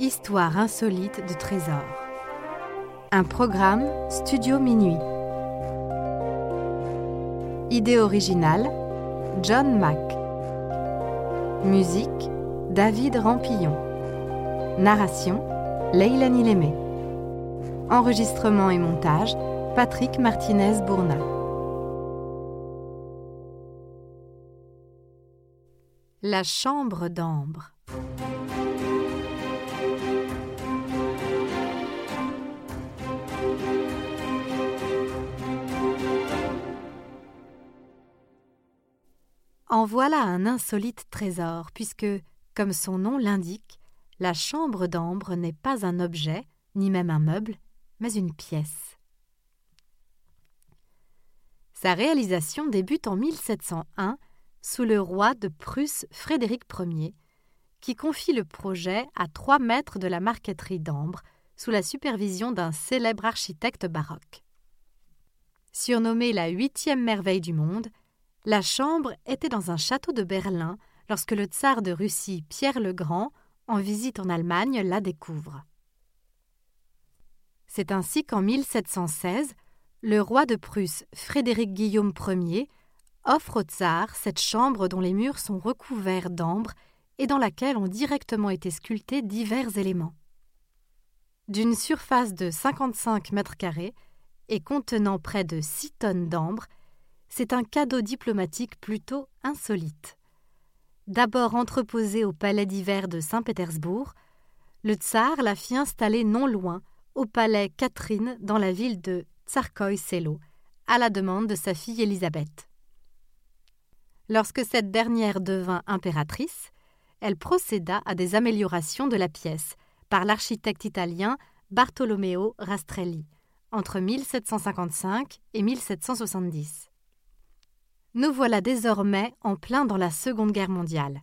Histoire insolite de trésors. Un programme Studio Minuit. Idée originale John Mack. Musique David Rampillon. Narration Leilani Lémé. Enregistrement et montage Patrick Martinez-Bourna. La chambre d'ambre. En voilà un insolite trésor, puisque, comme son nom l'indique, la chambre d'ambre n'est pas un objet, ni même un meuble, mais une pièce. Sa réalisation débute en 1701 sous le roi de Prusse Frédéric Ier, qui confie le projet à trois maîtres de la marqueterie d'Ambre sous la supervision d'un célèbre architecte baroque. Surnommée la huitième merveille du monde, la chambre était dans un château de Berlin lorsque le tsar de Russie Pierre le Grand, en visite en Allemagne, la découvre. C'est ainsi qu'en 1716, le roi de Prusse Frédéric Guillaume Ier offre au tsar cette chambre dont les murs sont recouverts d'ambre et dans laquelle ont directement été sculptés divers éléments. D'une surface de 55 mètres carrés et contenant près de 6 tonnes d'ambre, c'est un cadeau diplomatique plutôt insolite. D'abord entreposé au palais d'hiver de Saint-Pétersbourg, le tsar la fit installer non loin, au palais Catherine dans la ville de Tsarkoï-Selo, à la demande de sa fille Élisabeth. Lorsque cette dernière devint impératrice, elle procéda à des améliorations de la pièce par l'architecte italien Bartolomeo Rastrelli entre 1755 et 1770. Nous voilà désormais en plein dans la Seconde Guerre mondiale.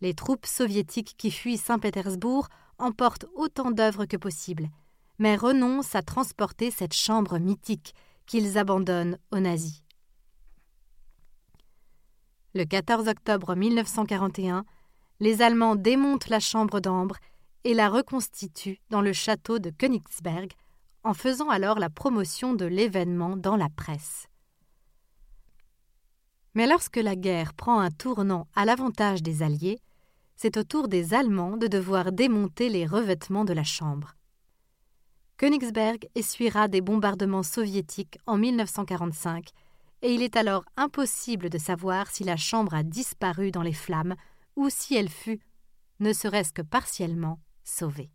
Les troupes soviétiques qui fuient Saint-Pétersbourg emportent autant d'œuvres que possible, mais renoncent à transporter cette chambre mythique qu'ils abandonnent aux nazis. Le 14 octobre 1941, les Allemands démontent la chambre d'ambre et la reconstituent dans le château de Königsberg, en faisant alors la promotion de l'événement dans la presse. Mais lorsque la guerre prend un tournant à l'avantage des Alliés, c'est au tour des Allemands de devoir démonter les revêtements de la chambre. Königsberg essuiera des bombardements soviétiques en 1945 et il est alors impossible de savoir si la chambre a disparu dans les flammes ou si elle fut, ne serait-ce que partiellement, sauvée.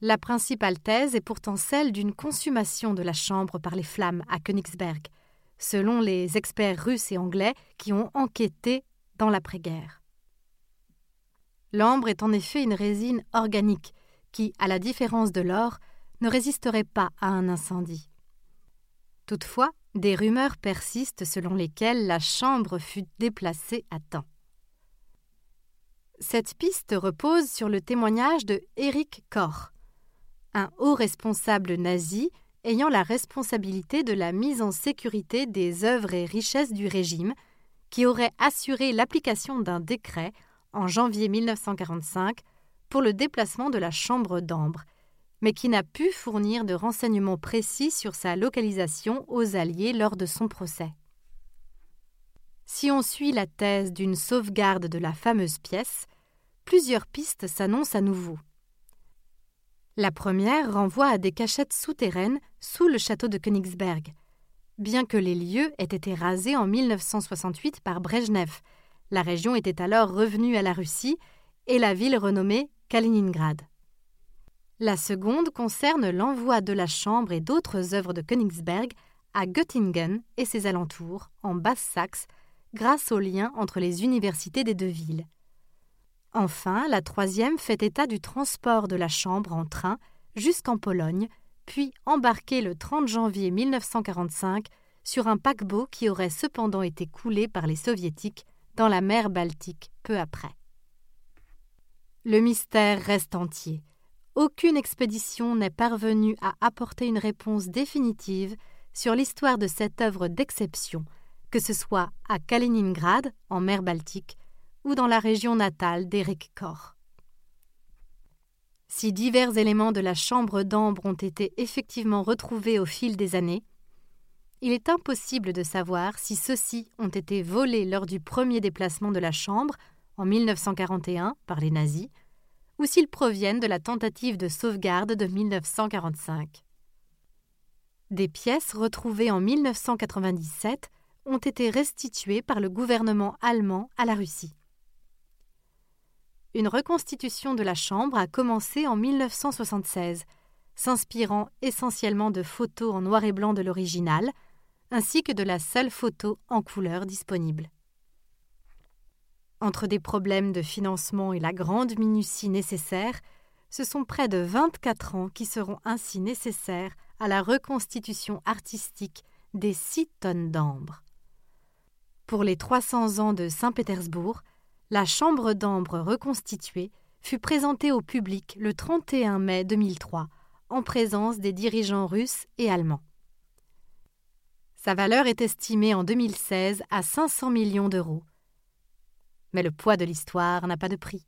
La principale thèse est pourtant celle d'une consommation de la chambre par les flammes à Königsberg, selon les experts russes et anglais qui ont enquêté dans l'après-guerre. L'ambre est en effet une résine organique qui, à la différence de l'or, ne résisterait pas à un incendie. Toutefois, des rumeurs persistent selon lesquelles la chambre fut déplacée à temps. Cette piste repose sur le témoignage de Erich Koch, un haut responsable nazi ayant la responsabilité de la mise en sécurité des œuvres et richesses du régime, qui aurait assuré l'application d'un décret en janvier 1945 pour le déplacement de la chambre d'ambre, mais qui n'a pu fournir de renseignements précis sur sa localisation aux Alliés lors de son procès. Si on suit la thèse d'une sauvegarde de la fameuse pièce, plusieurs pistes s'annoncent à nouveau. La première renvoie à des cachettes souterraines sous le château de Königsberg, bien que les lieux aient été rasés en 1968 par Brejnev. La région était alors revenue à la Russie et la ville renommée Kaliningrad. La seconde concerne l'envoi de la chambre et d'autres œuvres de Königsberg à Göttingen et ses alentours, en Basse-Saxe, grâce au lien entre les universités des deux villes. Enfin, la troisième fait état du transport de la chambre en train jusqu'en Pologne, puis embarqué le 30 janvier 1945 sur un paquebot qui aurait cependant été coulé par les soviétiques dans la mer Baltique peu après. Le mystère reste entier. Aucune expédition n'est parvenue à apporter une réponse définitive sur l'histoire de cette œuvre d'exception, que ce soit à Kaliningrad, en mer Baltique, ou dans la région natale d'Éric Koch. Si divers éléments de la chambre d'ambre ont été effectivement retrouvés au fil des années, il est impossible de savoir si ceux-ci ont été volés lors du premier déplacement de la chambre en 1941 par les nazis ou s'ils proviennent de la tentative de sauvegarde de 1945. Des pièces retrouvées en 1997 ont été restituées par le gouvernement allemand à la Russie. Une reconstitution de la chambre a commencé en 1976, s'inspirant essentiellement de photos en noir et blanc de l'original, ainsi que de la seule photo en couleur disponible. Entre des problèmes de financement et la grande minutie nécessaire, ce sont près de 24 ans qui seront ainsi nécessaires à la reconstitution artistique des six tonnes d'ambre. Pour les 300 ans de Saint-Pétersbourg, la chambre d'ambre reconstituée fut présentée au public le 31 mai 2003 en présence des dirigeants russes et allemands. Sa valeur est estimée en 2016 à 500 millions d'euros. Mais le poids de l'histoire n'a pas de prix.